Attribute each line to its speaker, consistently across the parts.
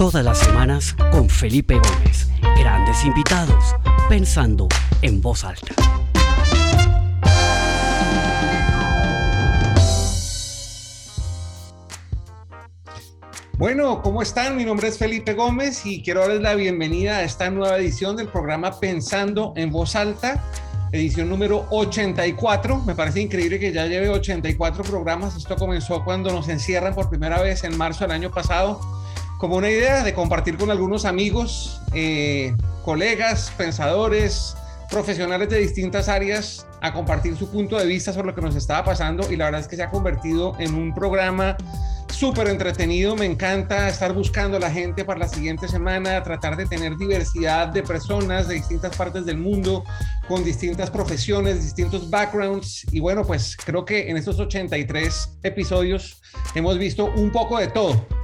Speaker 1: Todas las semanas con Felipe Gómez. Grandes invitados, pensando en voz alta.
Speaker 2: Bueno, ¿cómo están? Mi nombre es Felipe Gómez y quiero darles la bienvenida a esta nueva edición del programa Pensando en Voz Alta, edición número 84. Me parece increíble que ya lleve 84 programas. Esto comenzó cuando nos encierran por primera vez en marzo del año pasado, como una idea de compartir con algunos amigos, eh, colegas, pensadores, profesionales de distintas áreas a compartir su punto de vista sobre lo que nos estaba pasando y la verdad es que se ha convertido en un programa súper entretenido, me encanta estar buscando a la gente para la siguiente semana, tratar de tener diversidad de personas de distintas partes del mundo, con distintas profesiones, distintos backgrounds. Y bueno, pues creo que en estos 83 episodios hemos visto un poco de todo.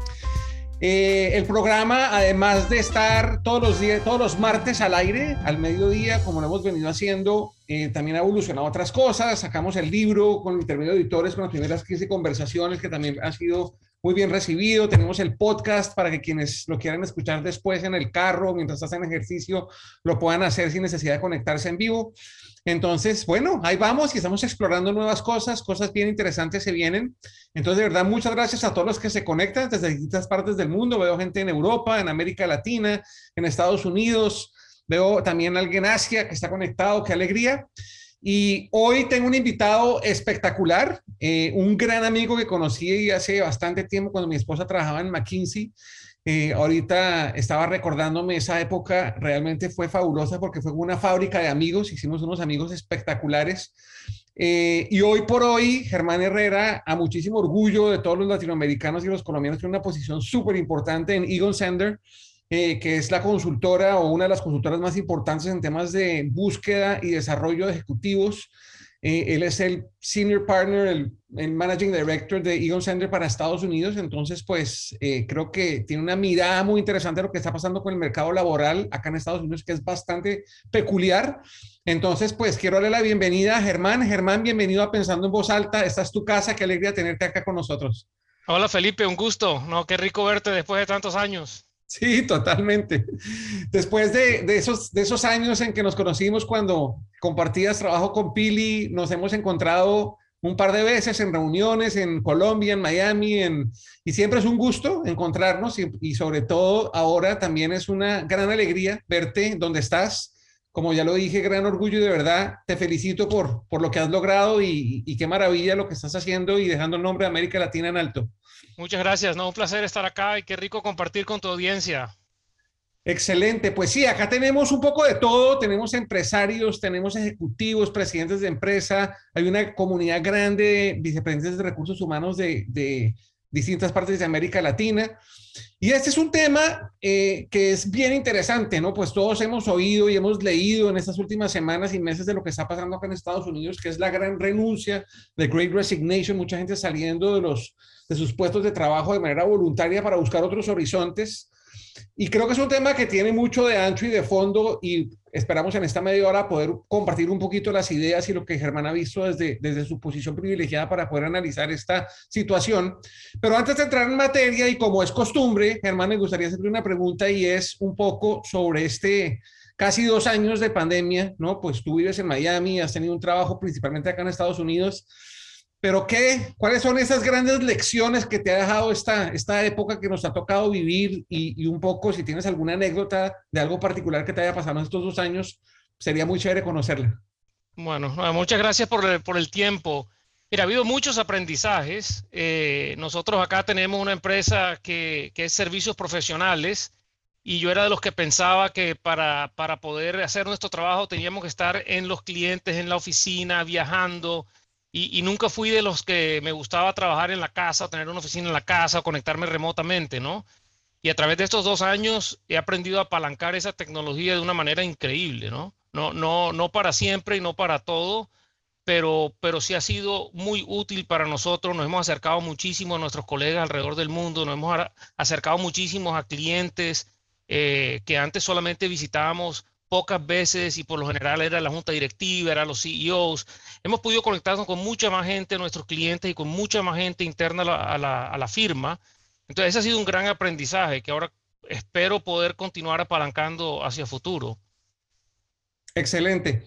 Speaker 2: Eh, el programa, además de estar todos los días, todos los martes al aire, al mediodía, como lo hemos venido haciendo, eh, también ha evolucionado otras cosas. Sacamos el libro con el intermedio de editores, con las primeras 15 conversaciones que también han sido muy bien recibido. Tenemos el podcast para que quienes lo quieran escuchar después en el carro, mientras hacen ejercicio, lo puedan hacer sin necesidad de conectarse en vivo. Entonces, bueno, ahí vamos y estamos explorando nuevas cosas, cosas bien interesantes se vienen. Entonces, de verdad, muchas gracias a todos los que se conectan desde distintas partes del mundo. Veo gente en Europa, en América Latina, en Estados Unidos. Veo también alguien en Asia que está conectado. Qué alegría. Y hoy tengo un invitado espectacular, eh, un gran amigo que conocí hace bastante tiempo cuando mi esposa trabajaba en McKinsey. Eh, ahorita estaba recordándome esa época, realmente fue fabulosa porque fue una fábrica de amigos, hicimos unos amigos espectaculares. Eh, y hoy por hoy, Germán Herrera, a muchísimo orgullo de todos los latinoamericanos y los colombianos, tiene una posición súper importante en Egon Sender, eh, que es la consultora o una de las consultoras más importantes en temas de búsqueda y desarrollo de ejecutivos. Eh, él es el Senior Partner, el, Managing Director de Egon Center para Estados Unidos. Entonces, pues eh, creo que tiene una mirada muy interesante de lo que está pasando con el mercado laboral acá en Estados Unidos, que es bastante peculiar. Entonces, pues quiero darle la bienvenida a Germán. Germán, bienvenido a Pensando en Voz Alta. Esta es tu casa. Qué alegría tenerte acá con nosotros.
Speaker 3: Hola Felipe, un gusto. No, qué rico verte después de tantos años.
Speaker 2: Sí, totalmente. Después de, esos, de esos años en que nos conocimos cuando compartías trabajo con Pili, nos hemos encontrado un par de veces en reuniones en Colombia, en Miami, en, y siempre es un gusto encontrarnos y, y, sobre todo ahora también es una gran alegría verte donde estás. Como ya lo dije, gran orgullo y de verdad te felicito por, por lo que has logrado y, y qué maravilla lo que estás haciendo y dejando el nombre de América Latina en alto.
Speaker 3: Muchas gracias, no, un placer estar acá y qué rico compartir con tu audiencia.
Speaker 2: Excelente, pues sí, acá tenemos un poco de todo, tenemos empresarios, tenemos ejecutivos, presidentes de empresa, hay una comunidad grande de vicepresidentes de recursos humanos de distintas partes de América Latina. Y este es un tema eh, que es bien interesante, ¿no? Pues todos hemos oído y hemos leído en estas últimas semanas y meses de lo que está pasando acá en Estados Unidos, que es la gran renuncia, de Great Resignation, mucha gente saliendo de, los, de sus puestos de trabajo de manera voluntaria para buscar otros horizontes. Y creo que es un tema que tiene mucho de ancho y de fondo y esperamos en esta media hora poder compartir un poquito las ideas y lo que Germán ha visto desde, desde su posición privilegiada para poder analizar esta situación. Pero antes de entrar en materia y como es costumbre, Germán, me gustaría hacerle una pregunta y es un poco sobre este casi dos años de pandemia, ¿no? Pues tú vives en Miami, has tenido un trabajo principalmente acá en Estados Unidos. Pero ¿qué? ¿Cuáles son esas grandes lecciones que te ha dejado esta, esta época que nos ha tocado vivir? Y, un poco, si tienes alguna anécdota de algo particular que te haya pasado en estos dos años, sería muy chévere conocerla.
Speaker 3: Bueno, muchas gracias por el, por el tiempo. Mira, ha habido muchos aprendizajes. Eh, nosotros acá tenemos una empresa que, que, es servicios profesionales y yo era de los que pensaba que para, para poder hacer nuestro trabajo teníamos que estar en los clientes, en la oficina, viajando y, nunca fui de los que me gustaba trabajar en la casa, tener una oficina en la casa, o conectarme remotamente, ¿no? Y a través de estos dos años he aprendido a apalancar esa tecnología de una manera increíble, ¿no? No, no, no para siempre y no para todo, pero, pero sí ha sido muy útil para nosotros. Nos hemos acercado muchísimo a nuestros colegas alrededor del mundo, nos hemos acercado muchísimo a clientes eh, que antes solamente visitábamos pocas veces y por lo general era la junta directiva, eran los CEOs. Hemos podido conectarnos con mucha más gente, nuestros clientes y con mucha más gente interna a la, a la, firma. Entonces, ese ha sido un gran aprendizaje, que ahora espero poder continuar apalancando hacia futuro.
Speaker 2: Excelente.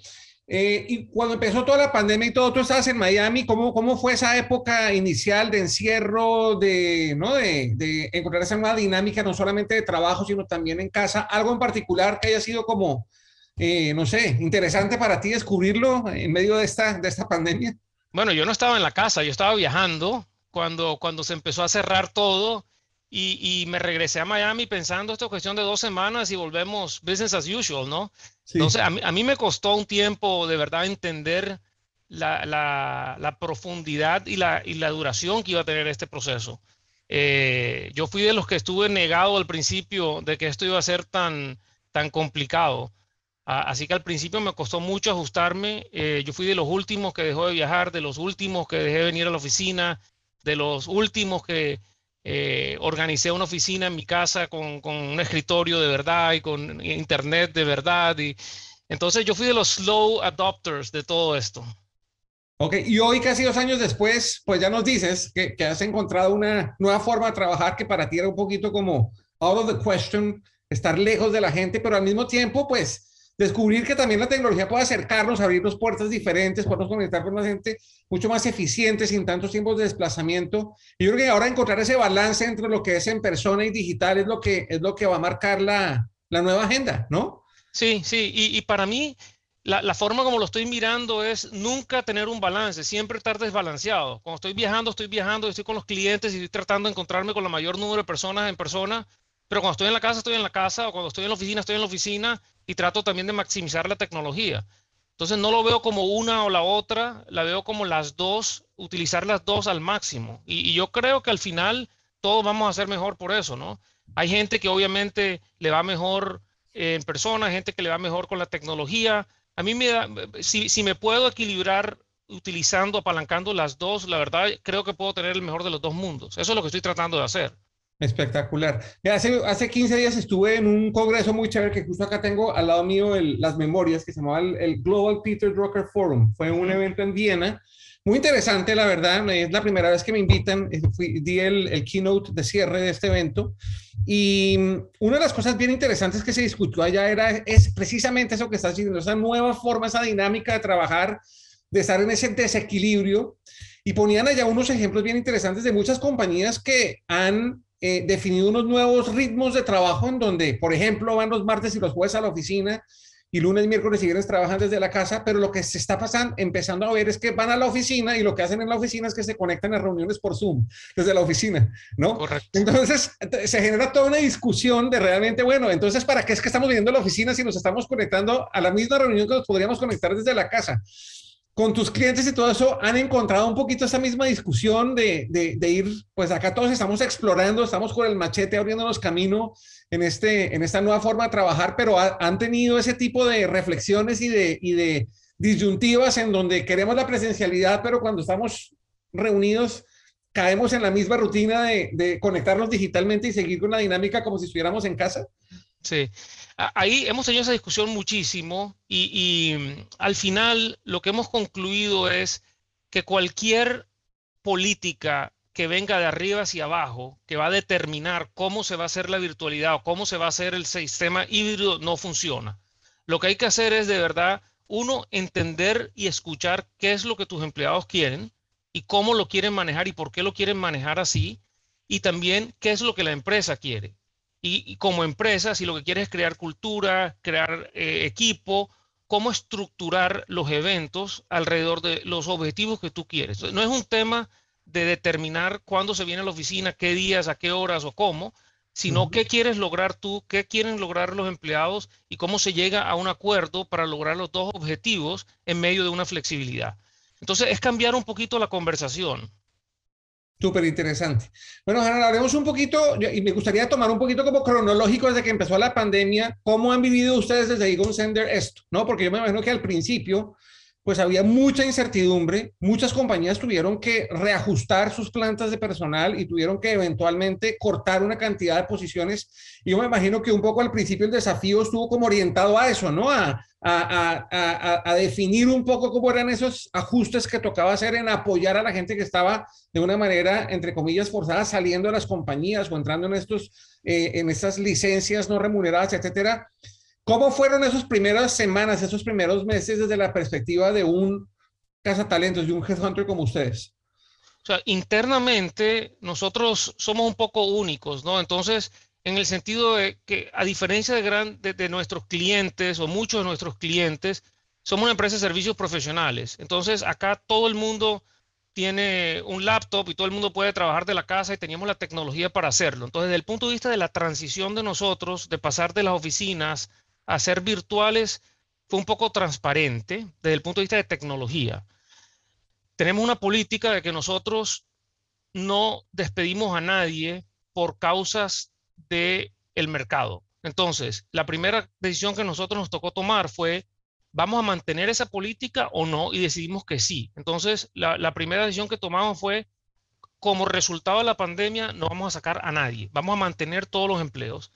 Speaker 2: Eh, y cuando empezó toda la pandemia y todo, tú estabas en Miami, ¿cómo, cómo fue esa época inicial de encierro, de, ¿no? de, de encontrar esa nueva dinámica, no solamente de trabajo, sino también en casa? ¿Algo en particular que haya sido como, eh, no sé, interesante para ti descubrirlo en medio de esta, de esta pandemia?
Speaker 3: Bueno, yo no estaba en la casa, yo estaba viajando cuando, cuando se empezó a cerrar todo y, me regresé a Miami pensando esto es cuestión de dos semanas y volvemos business as usual, ¿no? Entonces, a mí, me costó un tiempo de verdad entender la, profundidad y la, y la, duración que iba a tener este proceso. Eh, yo fui de los que estuve negado al principio de que esto iba a ser tan, tan complicado. así que al principio me costó mucho ajustarme. Eh, yo fui de los últimos que dejó de viajar, de los últimos que dejé de venir a la oficina, de los últimos que eh, organicé una oficina en mi casa con, un escritorio de verdad y con internet de verdad. Y, entonces yo fui de los slow adopters de todo esto.
Speaker 2: Ok, y hoy casi dos años después, pues ya nos dices que, que has encontrado una nueva forma de trabajar que para ti era un poquito como out of the question, estar lejos de la gente, pero al mismo tiempo, pues descubrir que también la tecnología puede acercarnos, abrirnos puertas diferentes, podemos conectar con la gente mucho más eficiente, sin tantos tiempos de desplazamiento. Y yo creo que ahora encontrar ese balance entre lo que es en persona y digital es lo que, es lo que va a marcar la, la nueva agenda, ¿no?
Speaker 3: Sí, sí, y, y para mí la, la, forma como lo estoy mirando es nunca tener un balance, siempre estar desbalanceado. Cuando estoy viajando, estoy viajando, estoy con los clientes y estoy tratando de encontrarme con la mayor número de personas en persona, pero cuando estoy en la casa, estoy en la casa, o cuando estoy en la oficina, estoy en la oficina y trato también de maximizar la tecnología. Entonces no lo veo como una o la otra, la veo como las dos, utilizar las dos al máximo. Y, yo creo que al final todos vamos a ser mejor por eso, ¿no? Hay gente que obviamente le va mejor en persona, gente que le va mejor con la tecnología. A mí me da, si, si me puedo equilibrar utilizando, apalancando las dos, la verdad creo que puedo tener el mejor de los dos mundos. Eso es lo que estoy tratando de hacer.
Speaker 2: Espectacular. Hace, hace 15 días estuve en un congreso muy chévere que justo acá tengo al lado mío las memorias que se llamaba el, Global Peter Drucker Forum. Fue un evento en Viena. Muy interesante, la verdad. Es la primera vez que me invitan. Eh, fui, di el, el, keynote de cierre de este evento. Y una de las cosas bien interesantes que se discutió allá era es precisamente eso que estás diciendo, esa nueva forma, esa dinámica de trabajar, de estar en ese desequilibrio. Y ponían allá unos ejemplos bien interesantes de muchas compañías que han eh, definido unos nuevos ritmos de trabajo en donde, por ejemplo, van los martes y los jueves a la oficina y lunes, miércoles y viernes trabajan desde la casa, pero lo que se está pasando, empezando a ver es que van a la oficina y lo que hacen en la oficina es que se conectan a reuniones por Zoom desde la oficina, ¿no?
Speaker 3: Correcto.
Speaker 2: Entonces, se genera toda una discusión de realmente, bueno, entonces, ¿para qué es que estamos viendo la oficina si nos estamos conectando a la misma reunión que nos podríamos conectar desde la casa? Con tus clientes y todo eso, han encontrado un poquito esa misma discusión de, de, ir, pues acá todos estamos explorando, estamos con el machete abriéndonos camino en, este, en esta nueva forma de trabajar, pero han tenido ese tipo de reflexiones y de, y de disyuntivas en donde queremos la presencialidad, pero cuando estamos reunidos caemos en la misma rutina de, de conectarnos digitalmente y seguir con la dinámica como si estuviéramos en casa.
Speaker 3: Sí, ahí hemos tenido esa discusión muchísimo y, mm, al final lo que hemos concluido es que cualquier política que venga de arriba hacia abajo, que va a determinar cómo se va a hacer la virtualidad o cómo se va a hacer el sistema híbrido, no funciona. Lo que hay que hacer es de verdad, uno, entender y escuchar qué es lo que tus empleados quieren y cómo lo quieren manejar y por qué lo quieren manejar así, y también qué es lo que la empresa quiere. Y, como empresa, si lo que quieres es crear cultura, crear eh, equipo, cómo estructurar los eventos alrededor de los objetivos que tú quieres. No es un tema de determinar cuándo se viene a la oficina, qué días, a qué horas o cómo, sino qué quieres lograr tú, qué quieren lograr los empleados y cómo se llega a un acuerdo para lograr los dos objetivos en medio de una flexibilidad. Entonces, es cambiar un poquito la conversación.
Speaker 2: Súper interesante. Bueno, Harold, hablemos un poquito, y me gustaría tomar un poquito como cronológico desde que empezó la pandemia, ¿cómo han vivido ustedes desde Egon Sender esto? ¿No? Porque yo me imagino que al principio pues había mucha incertidumbre, muchas compañías tuvieron que reajustar sus plantas de personal y tuvieron que eventualmente cortar una cantidad de posiciones. Y yo me imagino que un poco al principio el desafío estuvo como orientado a eso, ¿no? A, a, definir un poco cómo eran esos ajustes que tocaba hacer en apoyar a la gente que estaba de una manera, entre comillas, forzada, saliendo de las compañías o entrando en, estos, eh, en estas licencias no remuneradas, etcétera. ¿Cómo fueron esas primeras semanas, esos primeros meses desde la perspectiva de un cazatalentos, de un headhunter como ustedes?
Speaker 3: O sea, internamente nosotros somos un poco únicos, ¿no? Entonces, en el sentido de que a diferencia de, gran, de, nuestros clientes o muchos de nuestros clientes, somos una empresa de servicios profesionales. Entonces, acá todo el mundo tiene un laptop y todo el mundo puede trabajar de la casa y teníamos la tecnología para hacerlo. Entonces, desde el punto de vista de la transición de nosotros, de pasar de las oficinas a ser virtuales fue un poco transparente desde el punto de vista de tecnología. Tenemos una política de que nosotros no despedimos a nadie por causas del el mercado. Entonces, la primera decisión que nosotros nos tocó tomar fue, ¿vamos a mantener esa política o no? Y decidimos que sí. Entonces, la, la primera decisión que tomamos fue, como resultado de la pandemia, no vamos a sacar a nadie, vamos a mantener todos los empleos.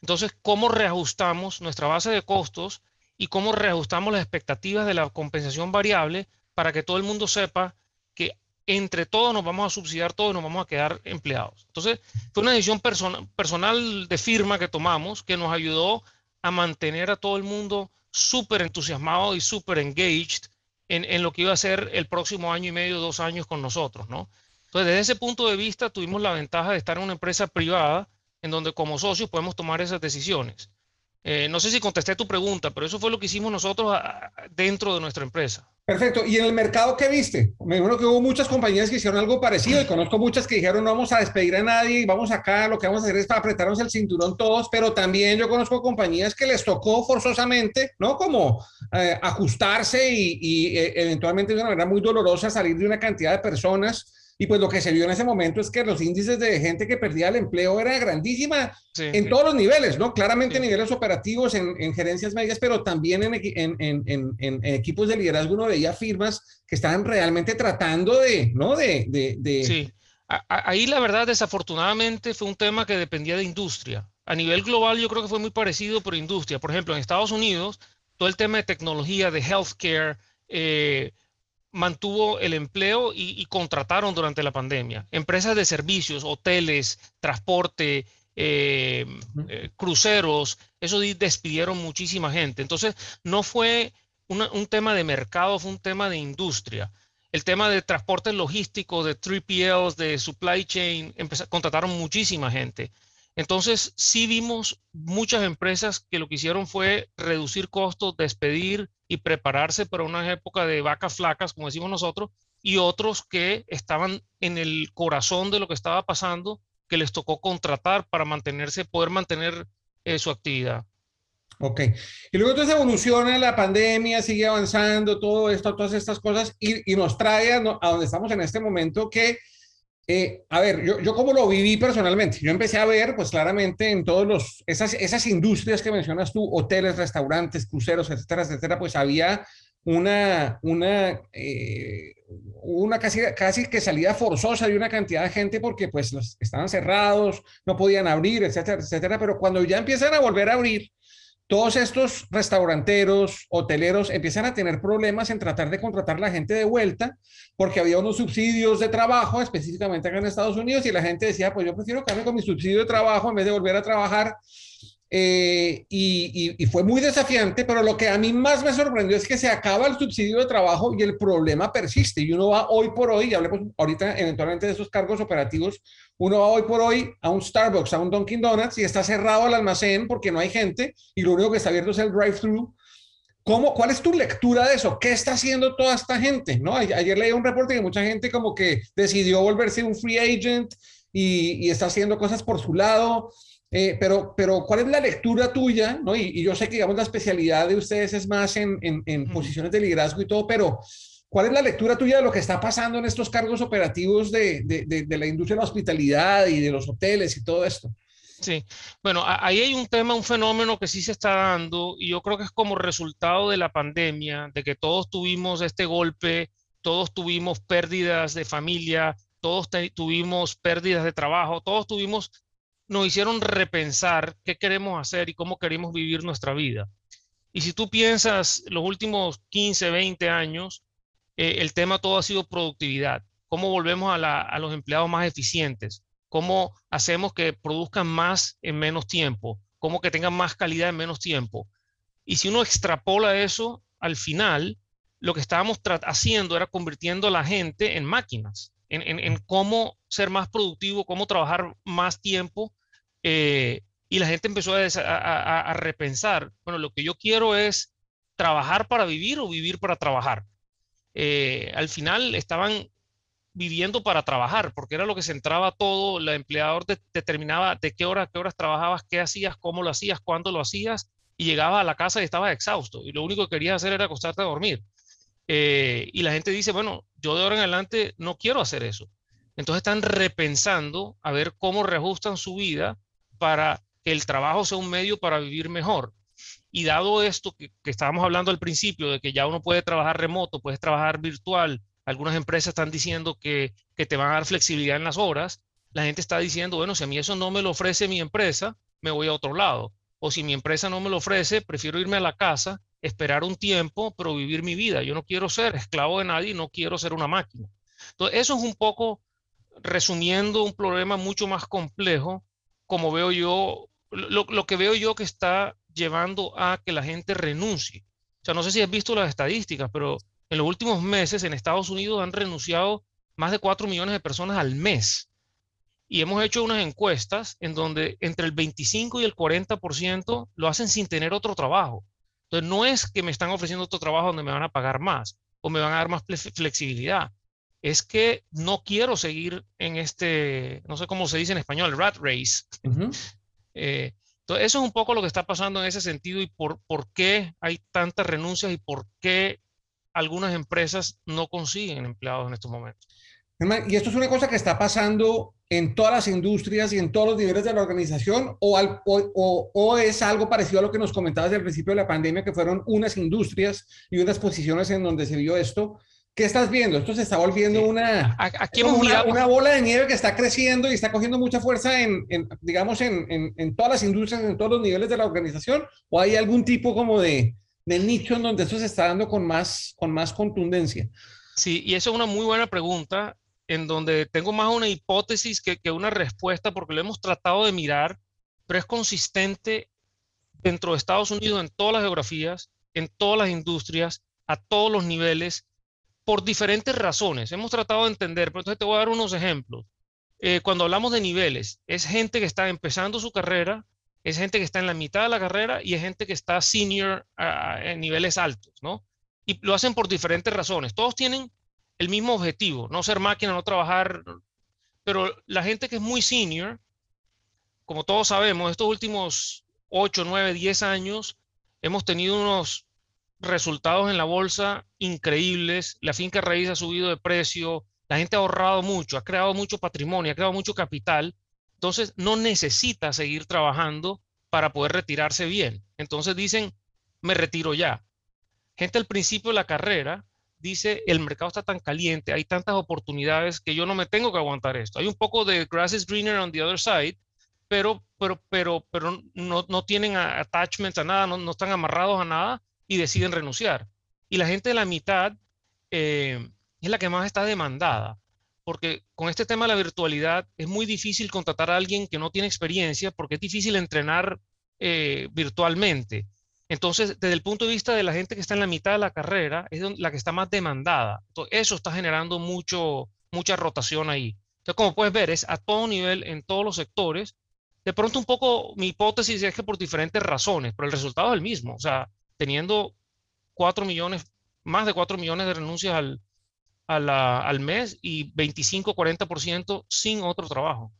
Speaker 3: Entonces, ¿cómo reajustamos nuestra base de costos y cómo reajustamos las expectativas de la compensación variable para que todo el mundo sepa que entre todos nos vamos a subsidiar todo y nos vamos a quedar empleados? Entonces, fue una decisión personal de firma que tomamos que nos ayudó a mantener a todo el mundo súper entusiasmado y súper engaged en, en, lo que iba a ser el próximo año y medio, dos años con nosotros, ¿no? Entonces, desde ese punto de vista, tuvimos la ventaja de estar en una empresa privada en donde como socios podemos tomar esas decisiones. Eh, no sé si contesté tu pregunta, pero eso fue lo que hicimos nosotros dentro de nuestra empresa.
Speaker 2: Perfecto. ¿Y en el mercado qué viste? Me imagino que hubo muchas compañías que hicieron algo parecido y conozco muchas que dijeron no vamos a despedir a nadie vamos acá, lo que vamos a hacer es para apretarnos el cinturón todos, pero también yo conozco compañías que les tocó forzosamente, ¿no? Como eh, ajustarse y, y eh, eventualmente de una manera muy dolorosa salir de una cantidad de personas y pues lo que se vio en ese momento es que los índices de gente que perdía el empleo era grandísima en todos los niveles, ¿no? Claramente niveles operativos, en, gerencias medias, pero también en, en, equipos de liderazgo uno veía firmas que estaban realmente tratando de, ¿no? De, de,
Speaker 3: Sí, ahí la verdad desafortunadamente fue un tema que dependía de industria. A nivel global yo creo que fue muy parecido por industria. Por ejemplo, en Estados Unidos, todo el tema de tecnología, de healthcare, eh, mantuvo el empleo y, contrataron durante la pandemia. Empresas de servicios, hoteles, transporte, eh, eh, cruceros, eso despidieron muchísima gente. Entonces, no fue un tema de mercado, fue un tema de industria. El tema de transporte logístico, de 3PLs, de supply chain, contrataron muchísima gente. Entonces, sí vimos muchas empresas que lo que hicieron fue reducir costos, despedir y prepararse para una época de vacas flacas, como decimos nosotros, y otros que estaban en el corazón de lo que estaba pasando, que les tocó contratar para mantenerse, poder mantener eh, su actividad.
Speaker 2: Ok. Y luego entonces evoluciona la pandemia, sigue avanzando, todo esto, todas estas cosas, y, nos trae a, a donde estamos en este momento que eh, a ver, yo, yo como lo viví personalmente, yo empecé a ver, pues claramente en todos los, esas, esas industrias que mencionas tú, hoteles, restaurantes, cruceros, etcétera, etcétera, pues había una, una, eh, una casi, casi que salida forzosa de una cantidad de gente porque pues estaban cerrados, no podían abrir, etcétera, etcétera, pero cuando ya empiezan a volver a abrir, todos estos restauranteros, hoteleros empiezan a tener problemas en tratar de contratar la gente de vuelta porque había unos subsidios de trabajo, específicamente acá en Estados Unidos, y la gente decía, pues yo prefiero quedarme con mi subsidio de trabajo en vez de volver a trabajar eh, y, fue muy desafiante, pero lo que a mí más me sorprendió es que se acaba el subsidio de trabajo y el problema persiste. Y uno va hoy por hoy, y hablemos ahorita eventualmente de esos cargos operativos, uno va hoy por hoy a un Starbucks, a un Dunkin' Donuts y está cerrado el almacén porque no hay gente y lo único que está abierto es el drive-thru. ¿Cómo, ¿Cuál es tu lectura de eso? ¿Qué está haciendo toda esta gente? ¿No? Ayer leí un reporte que mucha gente como que decidió volverse un free agent y, y está haciendo cosas por su lado. Eh, pero, pero, ¿cuál es la lectura tuya? ¿no? Y, yo sé que, digamos, la especialidad de ustedes es más en, en, posiciones de liderazgo y todo, pero ¿cuál es la lectura tuya de lo que está pasando en estos cargos operativos de, de, de, la industria de la hospitalidad y de los hoteles y todo esto?
Speaker 3: Sí, bueno, ahí hay un tema, un fenómeno que sí se está dando y yo creo que es como resultado de la pandemia, de que todos tuvimos este golpe, todos tuvimos pérdidas de familia, todos tuvimos pérdidas de trabajo, todos tuvimos, nos hicieron repensar qué queremos hacer y cómo queremos vivir nuestra vida. Y si tú piensas los últimos 15, 20 años, eh, el tema todo ha sido productividad, cómo volvemos a, a los empleados más eficientes, cómo hacemos que produzcan más en menos tiempo, cómo que tengan más calidad en menos tiempo. Y si uno extrapola eso, al final, lo que estábamos haciendo era convirtiendo a la gente en máquinas, en, cómo ser más productivo, cómo trabajar más tiempo. Eh, y la gente empezó a, repensar, bueno, lo que yo quiero es trabajar para vivir o vivir para trabajar. Eh, al final estaban viviendo para trabajar, porque era lo que centraba todo, el empleador determinaba de qué hora, qué horas trabajabas, qué hacías, cómo lo hacías, cuándo lo hacías, y llegaba a la casa y estaba exhausto, y lo único que querías hacer era acostarte a dormir. Eh, y la gente dice, bueno, yo de ahora en adelante no quiero hacer eso. Entonces están repensando a ver cómo reajustan su vida para que el trabajo sea un medio para vivir mejor. Y dado esto que, que estábamos hablando al principio, de que ya uno puede trabajar remoto, puedes trabajar virtual, algunas empresas están diciendo que, te van a dar flexibilidad en las horas. La gente está diciendo, bueno, si a mí eso no me lo ofrece mi empresa, me voy a otro lado. O si mi empresa no me lo ofrece, prefiero irme a la casa, esperar un tiempo, pero vivir mi vida. Yo no quiero ser esclavo de nadie, no quiero ser una máquina. Entonces, eso es un poco resumiendo un problema mucho más complejo, como veo yo, lo, lo, que veo yo que está llevando a que la gente renuncie. O sea, no sé si has visto las estadísticas, pero en los últimos meses en Estados Unidos han renunciado más de 4 millones de personas al mes. Y hemos hecho unas encuestas en donde entre el 25 y el 40% lo hacen sin tener otro trabajo. Entonces, no es que me están ofreciendo otro trabajo donde me van a pagar más o me van a dar más flexibilidad. Es que no quiero seguir en este, no sé cómo se dice en español, rat race. Eh, entonces, eso es un poco lo que está pasando en ese sentido y por, por qué hay tantas renuncias y por qué algunas empresas no consiguen empleados en estos momentos.
Speaker 2: Y esto es una cosa que está pasando en todas las industrias y en todos los niveles de la organización o, o, o, es algo parecido a lo que nos comentabas al principio de la pandemia, que fueron unas industrias y unas posiciones en donde se vio esto. ¿Qué estás viendo? Esto se está volviendo una,
Speaker 3: Aquí
Speaker 2: una, una, bola de nieve que está creciendo y está cogiendo mucha fuerza en, en digamos, en, en, en, todas las industrias, en todos los niveles de la organización. ¿O hay algún tipo como de, del nicho en donde esto se está dando con más, con más contundencia?
Speaker 3: Sí, y eso es una muy buena pregunta, en donde tengo más una hipótesis que, que una respuesta, porque lo hemos tratado de mirar, pero es consistente dentro de Estados Unidos en todas las geografías, en todas las industrias, a todos los niveles, por diferentes razones. Hemos tratado de entender, pero entonces te voy a dar unos ejemplos. Eh, cuando hablamos de niveles, es gente que está empezando su carrera, es gente que está en la mitad de la carrera y es gente que está senior en niveles altos, ¿no? Y lo hacen por diferentes razones. Todos tienen el mismo objetivo, no ser máquina, no trabajar, pero la gente que es muy senior, como todos sabemos, estos últimos 8, 9, 10 años hemos tenido unos resultados en la bolsa increíbles, la finca raíz ha subido de precio, la gente ha ahorrado mucho, ha creado mucho patrimonio, ha creado mucho capital entonces, no necesita seguir trabajando para poder retirarse bien. Entonces dicen, me retiro ya. Gente al principio de la carrera dice, el mercado está tan caliente, hay tantas oportunidades que yo no me tengo que aguantar esto. Hay un poco de grass is greener on the other side, pero, pero, pero, pero no, no tienen attachments a nada, no, están amarrados a nada y deciden renunciar. Y la gente de la mitad eh, es la que más está demandada porque con este tema de la virtualidad es muy difícil contratar a alguien que no tiene experiencia porque es difícil entrenar eh, virtualmente. Entonces, desde el punto de vista de la gente que está en la mitad de la carrera, es la que está más demandada. Entonces, eso está generando mucho, mucha rotación ahí. Entonces, como puedes ver, es a todo nivel, en todos los sectores. De pronto, un poco mi hipótesis es que por diferentes razones, pero el resultado es el mismo. O sea, teniendo 4 millones, más de 4 millones de renuncias al, al mes y 25-40% sin otro trabajo.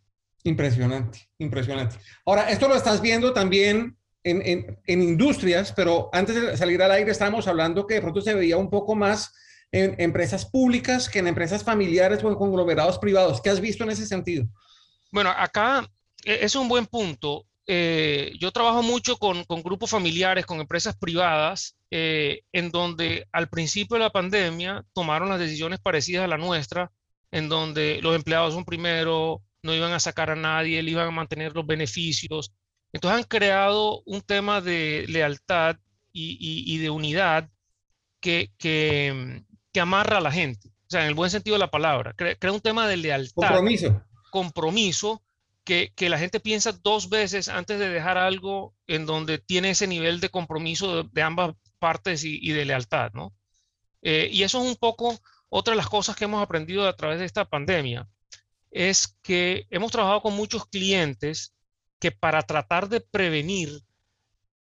Speaker 2: Impresionante, impresionante. Ahora, esto lo estás viendo también en, en, en, industrias, pero antes de salir al aire estábamos hablando que de pronto se veía un poco más en empresas públicas que en empresas familiares o en conglomerados privados. ¿Qué has visto en ese sentido?
Speaker 3: Bueno, acá e, es un buen punto. Eh, yo trabajo mucho con, con, grupos familiares, con empresas privadas, eh, en donde al principio de la pandemia tomaron las decisiones parecidas a la nuestra, en donde los empleados son primero, no iban a sacar a nadie, le iban a mantener los beneficios. Entonces han creado un tema de lealtad y, y, de unidad que, que, que, amarra a la gente. O sea, en el buen sentido de la palabra. Crea, crea un tema de lealtad.
Speaker 2: Compromiso.
Speaker 3: Compromiso que, la gente piensa dos veces antes de dejar algo en donde tiene ese nivel de compromiso de, ambas partes y, y, de lealtad, ¿no? Eh, y eso es un poco otra de las cosas que hemos aprendido a través de esta pandemia es que hemos trabajado con muchos clientes que para tratar de prevenir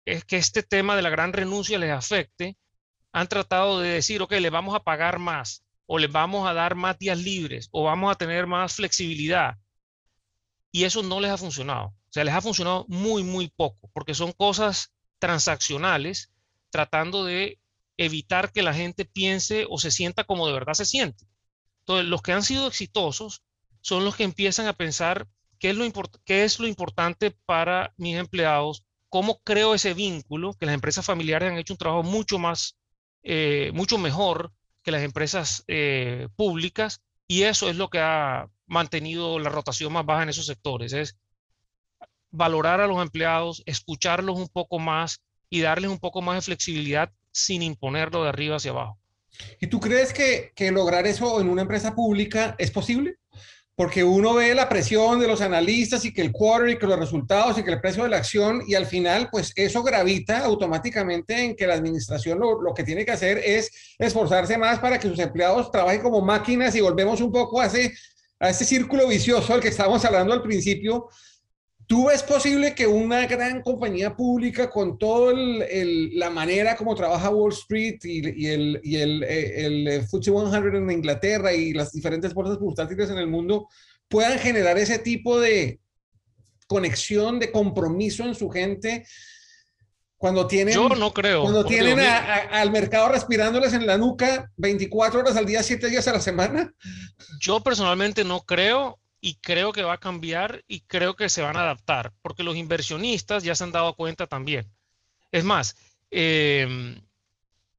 Speaker 3: es que este tema de la gran renuncia les afecte, han tratado de decir, ok, le vamos a pagar más o les vamos a dar más días libres o vamos a tener más flexibilidad. Y eso no les ha funcionado. O sea, les ha funcionado muy, muy poco, porque son cosas transaccionales tratando de evitar que la gente piense o se sienta como de verdad se siente. Entonces, los que han sido exitosos son los que empiezan a pensar qué es lo, qué es lo importante para mis empleados, cómo creo ese vínculo, que las empresas familiares han hecho un trabajo mucho más, eh, mucho mejor que las empresas eh, públicas, y eso es lo que ha mantenido la rotación más baja en esos sectores, es valorar a los empleados, escucharlos un poco más y darles un poco más de flexibilidad sin imponerlo de arriba hacia abajo.
Speaker 2: ¿Y tú crees que, que lograr eso en una empresa pública es posible? porque uno ve la presión de los analistas y que el quarter y que los resultados y que el precio de la acción y al final pues eso gravita automáticamente en que la administración lo, lo, que tiene que hacer es esforzarse más para que sus empleados trabajen como máquinas y volvemos un poco a ese, a ese círculo vicioso al que estábamos hablando al principio ¿Tú ves posible que una gran compañía pública con toda la manera como trabaja Wall Street y, y el, y el, eh, el, el FTSE 100 en Inglaterra y las diferentes bolsas bursátiles en el mundo puedan generar ese tipo de conexión, de compromiso en su gente cuando tienen,
Speaker 3: Yo no creo,
Speaker 2: cuando tienen a, a, al mercado respirándoles en la nuca 24 horas al día, 7 días a la semana?
Speaker 3: Yo personalmente no creo y creo que va a cambiar y creo que se van a adaptar, porque los inversionistas ya se han dado cuenta también. Es más, eh,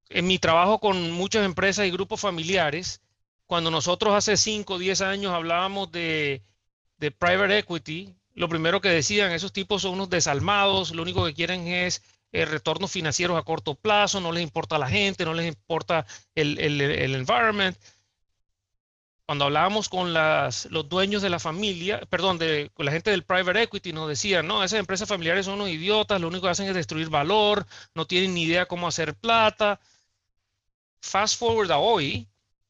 Speaker 3: en mi trabajo con muchas empresas y grupos familiares, cuando nosotros hace 5 o 10 años hablábamos de, de private equity, lo primero que decían, esos tipos son unos desalmados, lo único que quieren es eh, retornos financieros a corto plazo, no les importa la gente, no les importa el, el, el environment cuando hablábamos con las, los dueños de la familia, perdón, de, con la gente del private equity, nos decían, no, esas empresas familiares son unos idiotas, lo único que hacen es destruir valor, no tienen ni idea cómo hacer plata. Fast forward a hoy,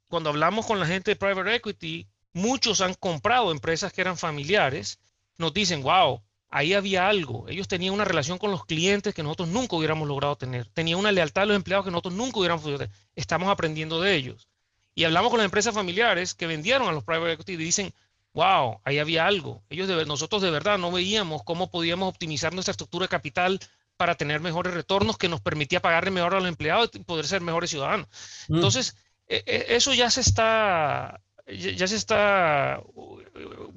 Speaker 3: cuando hablamos con la gente de private equity, muchos han comprado empresas que eran familiares, nos dicen, wow, ahí había algo. Ellos tenían una relación con los clientes que nosotros nunca hubiéramos logrado tener. Tenían una lealtad a los empleados que nosotros nunca hubiéramos podido tener. Estamos aprendiendo de ellos. Y hablamos con las empresas familiares que vendieron a los private equity y dicen, wow, ahí había algo. Ellos de, nosotros de verdad no veíamos cómo podíamos optimizar nuestra estructura de capital para tener mejores retornos que nos permitía pagarle mejor a los empleados y poder ser mejores ciudadanos. Mm. Entonces, e, e, eso ya se está, ya se está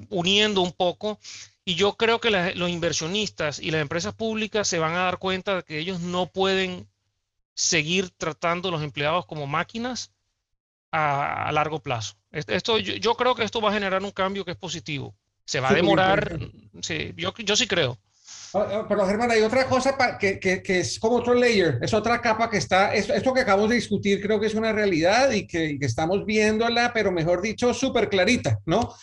Speaker 3: uniendo un poco y yo creo que la, los inversionistas y las empresas públicas se van a dar cuenta de que ellos no pueden seguir tratando a los empleados como máquinas a, a largo plazo. Esto, yo, yo, creo que esto va a generar un cambio que es positivo. Se va a demorar, sí, yo, yo sí creo.
Speaker 2: Ah, ah, pero Germán, hay otra cosa que, que, que, es como otro layer, es otra capa que está, esto, esto que acabamos de discutir creo que es una realidad y que, y que estamos viéndola, pero mejor dicho, súper clarita, ¿no?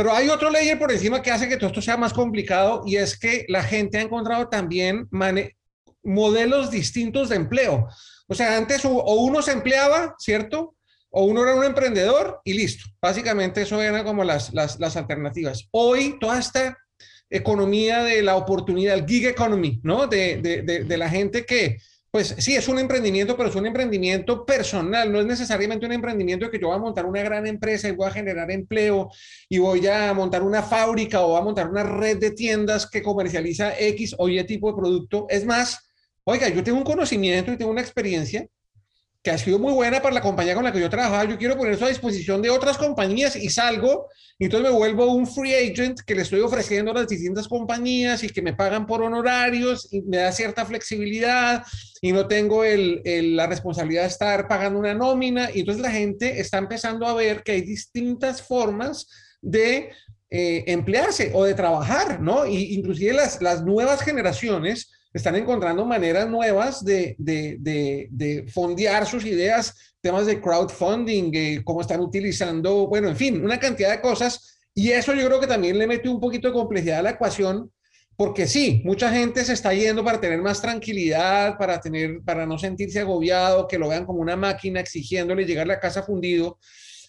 Speaker 2: Pero hay otro layer por encima que hace que todo esto sea más complicado y es que la gente ha encontrado también modelos distintos de empleo. O sea, antes o, uno se empleaba, ¿cierto? o uno era un emprendedor y listo. Básicamente eso eran como las, las, las, alternativas. Hoy toda esta economía de la oportunidad, el gig economy, ¿no? De, de, de, de, la gente que, pues sí, es un emprendimiento, pero es un emprendimiento personal, no es necesariamente un emprendimiento que yo voy a montar una gran empresa y voy a generar empleo y voy a montar una fábrica o voy a montar una red de tiendas que comercializa X o Y tipo de producto. Es más, oiga, yo tengo un conocimiento y tengo una experiencia que ha sido muy buena para la compañía con la que yo trabajaba, yo quiero poner eso a disposición de otras compañías y salgo, y entonces me vuelvo un free agent que le estoy ofreciendo a las distintas compañías y que me pagan por honorarios y me da cierta flexibilidad y no tengo el, la responsabilidad de estar pagando una nómina. Y entonces la gente está empezando a ver que hay distintas formas de eh, emplearse o de trabajar, ¿no? Y inclusive las, las nuevas generaciones están encontrando maneras nuevas de, de, de, fondear sus ideas, temas de crowdfunding, eh, cómo están utilizando, bueno, en fin, una cantidad de cosas. Y eso yo creo que también le mete un poquito de complejidad a la ecuación, porque sí, mucha gente se está yendo para tener más tranquilidad, para, tener, para no sentirse agobiado, que lo vean como una máquina exigiéndole llegar a casa fundido.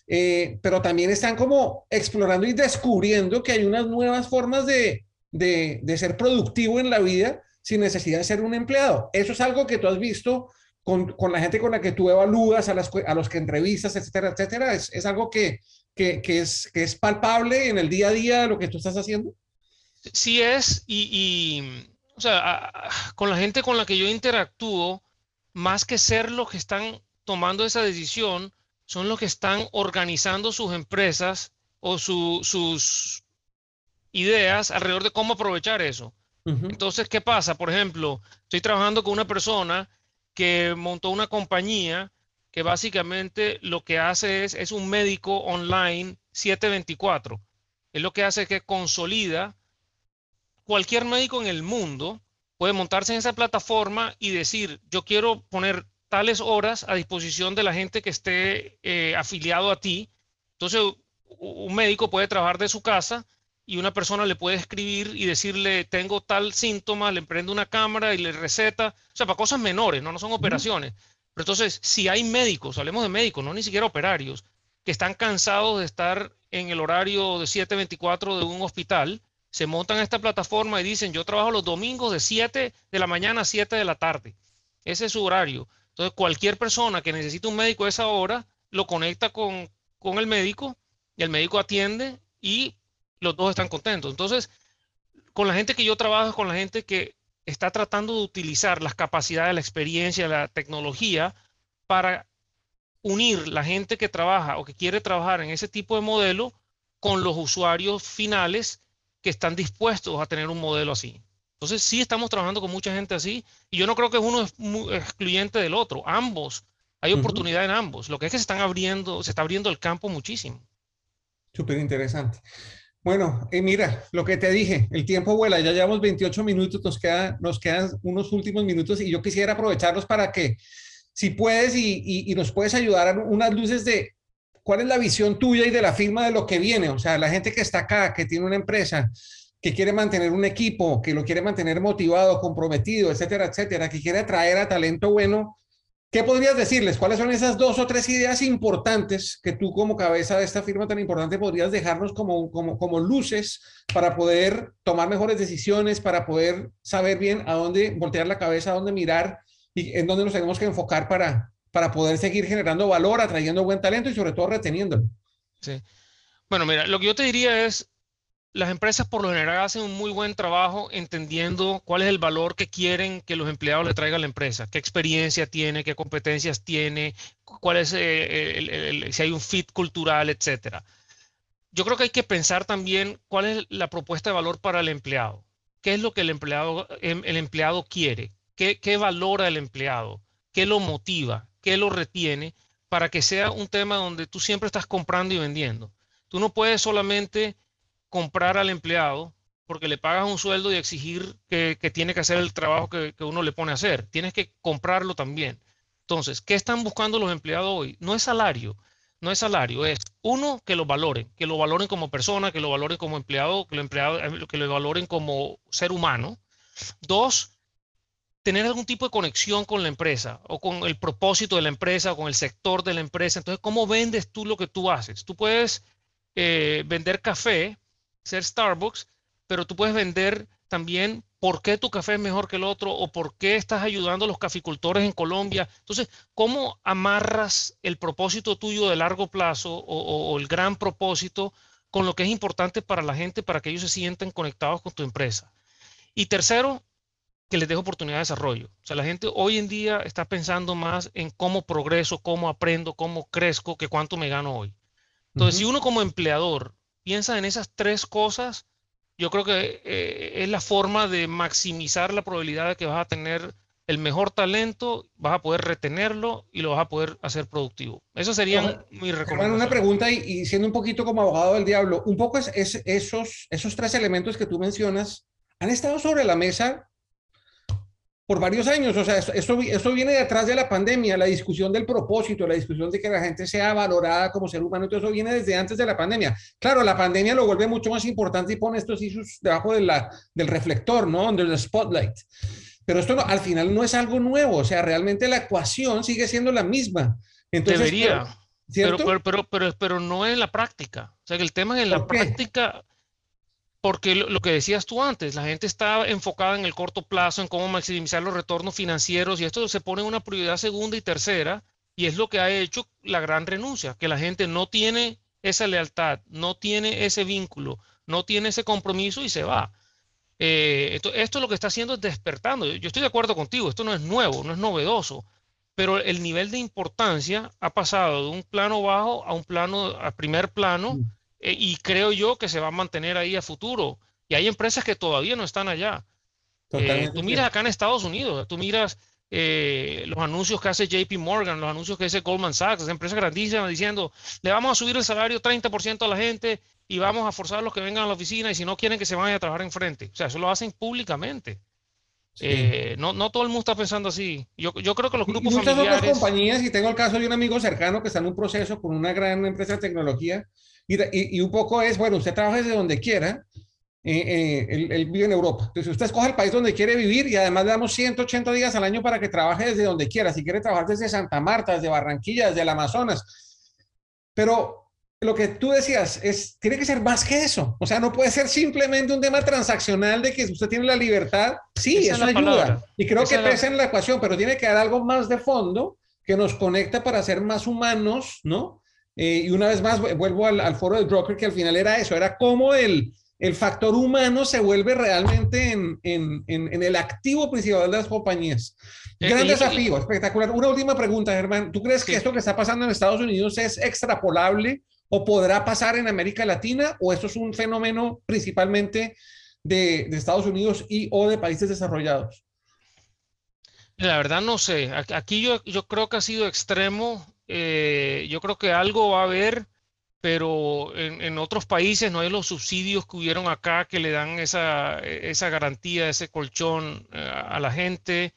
Speaker 2: Eh, pero también están como explorando y descubriendo que hay unas nuevas formas de, de, de ser productivo en la vida sin necesidad de ser un empleado. Eso es algo que tú has visto con, con la gente con la que tú evalúas, a, las, a los que entrevistas, etcétera, etcétera. Es, es algo que, que, que, es, que es palpable en el día a día de lo que tú estás haciendo.
Speaker 3: Sí es, y, o sea, con la gente con la que yo interactúo, más que ser los que están tomando esa decisión, son los que están organizando sus empresas o su, sus ideas alrededor de cómo aprovechar eso. Entonces, ¿qué pasa? Por ejemplo, estoy trabajando con una persona que montó una compañía que básicamente lo que hace es, es un médico online 724. Es lo que hace que consolida cualquier médico en el mundo puede montarse en esa plataforma y decir, yo quiero poner tales horas a disposición de la gente que esté eh, afiliado a ti. Entonces, un médico puede trabajar de su casa y una persona le puede escribir y decirle, tengo tal síntoma, le prende una cámara y le receta, o sea, para cosas menores, no, no son operaciones. Pero entonces, si hay médicos, hablemos de médicos, no ni siquiera operarios, que están cansados de estar en el horario de 7.24 de un hospital, se montan a esta plataforma y dicen, yo trabajo los domingos de 7 de la mañana a 7 de la tarde. Ese es su horario. Entonces, cualquier persona que necesite un médico a esa hora, lo conecta con, con el médico y el médico atiende y los dos están contentos. Entonces, con la gente que yo trabajo, con la gente que está tratando de utilizar las capacidades, la experiencia, la tecnología para unir la gente que trabaja o que quiere trabajar en ese tipo de modelo con los usuarios finales que están dispuestos a tener un modelo así. Entonces, sí estamos trabajando con mucha gente así y yo no creo que uno es muy excluyente del otro. Ambos, hay oportunidad en ambos. Lo que es que se están abriendo, se está abriendo el campo muchísimo.
Speaker 2: Súper interesante. Bueno, y mira, lo que te dije, el tiempo vuela, ya llevamos 28 minutos, nos, queda, nos quedan unos últimos minutos y yo quisiera aprovecharlos para que, si puedes y, y, nos puedes ayudar a unas luces de cuál es la visión tuya y de la firma de lo que viene, o sea, la gente que está acá, que tiene una empresa, que quiere mantener un equipo, que lo quiere mantener motivado, comprometido, etcétera, etcétera, que quiere atraer a talento bueno, ¿Qué podrías decirles? ¿Cuáles son esas dos o tres ideas importantes que tú como cabeza de esta firma tan importante podrías dejarnos como, como, como luces para poder tomar mejores decisiones, para poder saber bien a dónde voltear la cabeza, a dónde mirar y en dónde nos tenemos que enfocar para, para poder seguir generando valor, atrayendo buen talento y sobre todo reteniéndolo?
Speaker 3: Sí. Bueno, mira, lo que yo te diría es, las empresas por lo general hacen un muy buen trabajo entendiendo cuál es el valor que quieren que los empleados le traigan a la empresa, qué experiencia tiene, qué competencias tiene, cuál es eh, si hay un fit cultural, etcétera. Yo creo que hay que pensar también cuál es la propuesta de valor para el empleado. ¿Qué es lo que el empleado, em, el empleado quiere? ¿Qué, ¿Qué valora el empleado? ¿Qué lo motiva? ¿Qué lo retiene? Para que sea un tema donde tú siempre estás comprando y vendiendo. Tú no puedes solamente comprar al empleado porque le pagas un sueldo y exigir que, tiene que hacer el trabajo que, uno le pone a hacer. Tienes que comprarlo también. Entonces, ¿qué están buscando los empleados hoy? No es salario, no es salario, es uno, que lo valoren, que lo valoren como persona, que lo valoren como empleado, que lo, empleado, eh, que lo valoren como ser humano. Dos, tener algún tipo de conexión con la empresa o con el propósito de la empresa o con el sector de la empresa. Entonces, ¿cómo vendes tú lo que tú haces? Tú puedes eh, vender café, ser Starbucks, pero tú puedes vender también por qué tu café es mejor que el otro o por qué estás ayudando a los caficultores en Colombia. Entonces, ¿cómo amarras el propósito tuyo de largo plazo o, el gran propósito con lo que es importante para la gente, para que ellos se sientan conectados con tu empresa? Y tercero, que les deje oportunidad de desarrollo. O sea, la gente hoy en día está pensando más en cómo progreso, cómo aprendo, cómo crezco, que cuánto me gano hoy. Entonces, si uno como empleador piensa en esas tres cosas, yo creo que eh, es la forma de maximizar la probabilidad de que vas a tener el mejor talento, vas a poder retenerlo y lo vas a poder hacer productivo. Eso sería mi recomendación.
Speaker 2: Una pregunta y, siendo un poquito como abogado del diablo, un poco es, esos, esos tres elementos que tú mencionas han estado sobre la mesa por varios años. O sea, esto, viene detrás de la pandemia, la discusión del propósito, la discusión de que la gente sea valorada como ser humano, todo eso viene desde antes de la pandemia. Claro, la pandemia lo vuelve mucho más importante y pone estos issues debajo de la, del reflector, ¿no? Under the spotlight. Pero esto al final no es algo nuevo, o sea, realmente la ecuación sigue siendo la misma.
Speaker 3: Entonces, Debería, pero, pero, pero, pero, no en la práctica. O sea, que el tema es en la práctica, porque lo, que decías tú antes, la gente está enfocada en el corto plazo, en cómo maximizar los retornos financieros, y esto se pone en una prioridad segunda y tercera, y es lo que ha hecho la gran renuncia, que la gente no tiene esa lealtad, no tiene ese vínculo, no tiene ese compromiso y se va. Eh, esto, esto, lo que está haciendo es despertando. Yo estoy de acuerdo contigo, esto no es nuevo, no es novedoso, pero el nivel de importancia ha pasado de un plano bajo a un plano, a primer plano, mm. Eh, y creo yo que se va a mantener ahí a futuro. Y hay empresas que todavía no están allá. Eh, tú miras acá en Estados Unidos, tú miras los anuncios que hace JP Morgan, los anuncios que hace Goldman Sachs, empresas grandísimas diciendo, le vamos a subir el salario 30% a la gente y vamos a forzar a los que vengan a la oficina y si no quieren que se vayan a trabajar enfrente. O sea, eso lo hacen públicamente. Eh, no, no todo el mundo está pensando así. Yo, yo creo que los grupos
Speaker 2: y muchas otras compañías, y tengo el caso de un amigo cercano que está en un proceso con una gran empresa de tecnología, y, y, un poco es, bueno, usted trabaja desde donde quiera, eh, eh, él, él, vive en Europa. Entonces, usted escoge el país donde quiere vivir y además le damos 180 días al año para que trabaje desde donde quiera. Si quiere trabajar desde Santa Marta, desde Barranquilla, desde el Amazonas. Pero lo que tú decías es, tiene que ser más que eso. O sea, no puede ser simplemente un tema transaccional de que usted tiene la libertad. Sí, eso ayuda. Y creo que pesa en la ecuación, pero tiene que haber algo más de fondo que nos conecta para ser más humanos, ¿no? Eh, y una vez más, vuelvo al, foro del broker, que al final era eso, era cómo el, el factor humano se vuelve realmente en, en, en, el activo principal de las compañías. Eh, Gran desafío, espectacular. Una última pregunta, Germán. ¿Tú crees que esto que está pasando en Estados Unidos es extrapolable o podrá pasar en América Latina o esto es un fenómeno principalmente de, Estados Unidos y o de países desarrollados?
Speaker 3: La verdad no sé. Aquí yo, yo creo que ha sido extremo. Eh, yo creo que algo va a haber, pero en, otros países no hay los subsidios que hubieron acá que le dan esa, esa garantía, ese colchón eh, a la gente.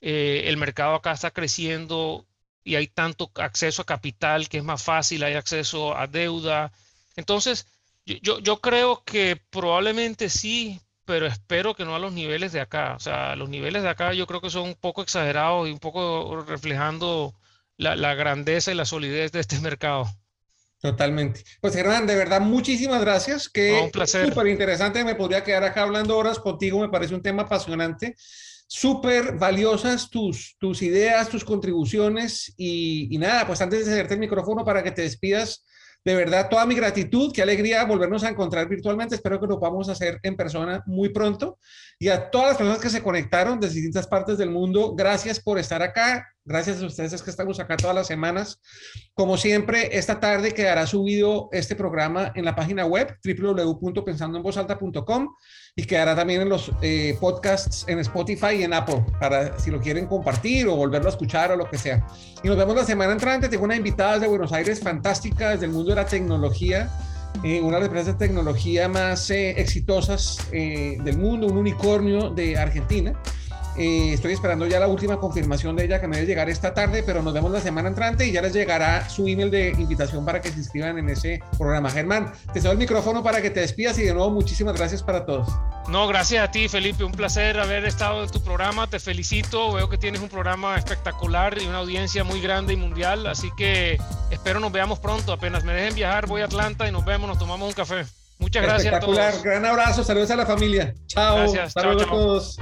Speaker 3: Eh, el mercado acá está creciendo y hay tanto acceso a capital que es más fácil, hay acceso a deuda. Entonces, yo, yo creo que probablemente sí, pero espero que no a los niveles de acá. O sea, los niveles de acá yo creo que son un poco exagerados y un poco reflejando la, la grandeza y la solidez de este mercado.
Speaker 2: Totalmente. Pues Hernán, de verdad, muchísimas gracias. Que
Speaker 3: un placer.
Speaker 2: Súper interesante. Me podría quedar acá hablando horas contigo. Me parece un tema apasionante súper valiosas tus, tus ideas, tus contribuciones y, nada, pues antes de hacerte el micrófono para que te despidas, de verdad, toda mi gratitud, qué alegría volvernos a encontrar virtualmente. Espero que lo podamos hacer en persona muy pronto. Y a todas las personas que se conectaron de distintas partes del mundo, gracias por estar acá. Gracias a ustedes que estamos acá todas las semanas. Como siempre, esta tarde quedará subido este programa en la página web www.pensandoenvozalta.com y quedará también en los eh, podcasts en Spotify y en Apple para si lo quieren compartir o volverlo a escuchar o lo que sea. Y nos vemos la semana entrante. Tengo una invitada de Buenos Aires fantástica desde el mundo de la tecnología. Eh, una de las empresas de tecnología más eh, exitosas del mundo, un unicornio de Argentina. Eh, estoy esperando ya la última confirmación de ella que me debe llegar esta tarde, pero nos vemos la semana entrante y ya les llegará su email de invitación para que se inscriban en ese programa. Germán, te cedo el micrófono para que te despidas y de nuevo muchísimas gracias para todos.
Speaker 3: No, gracias a ti, Felipe. Un placer haber estado en tu programa. Te felicito. Veo que tienes un programa espectacular y una audiencia muy grande y mundial. Así que espero nos veamos pronto. Apenas me dejen viajar, voy a Atlanta y nos vemos, nos tomamos un café. Muchas gracias
Speaker 2: a todos. Gran abrazo, saludos a la familia. Chao. Gracias. Chao, chao. a todos.